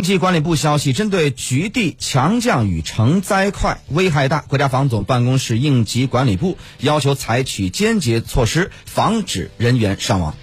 应急管理部消息针对局地强降雨成灾快危害大国家防总办公室应急管理部要求采取坚决措施防止人员伤亡。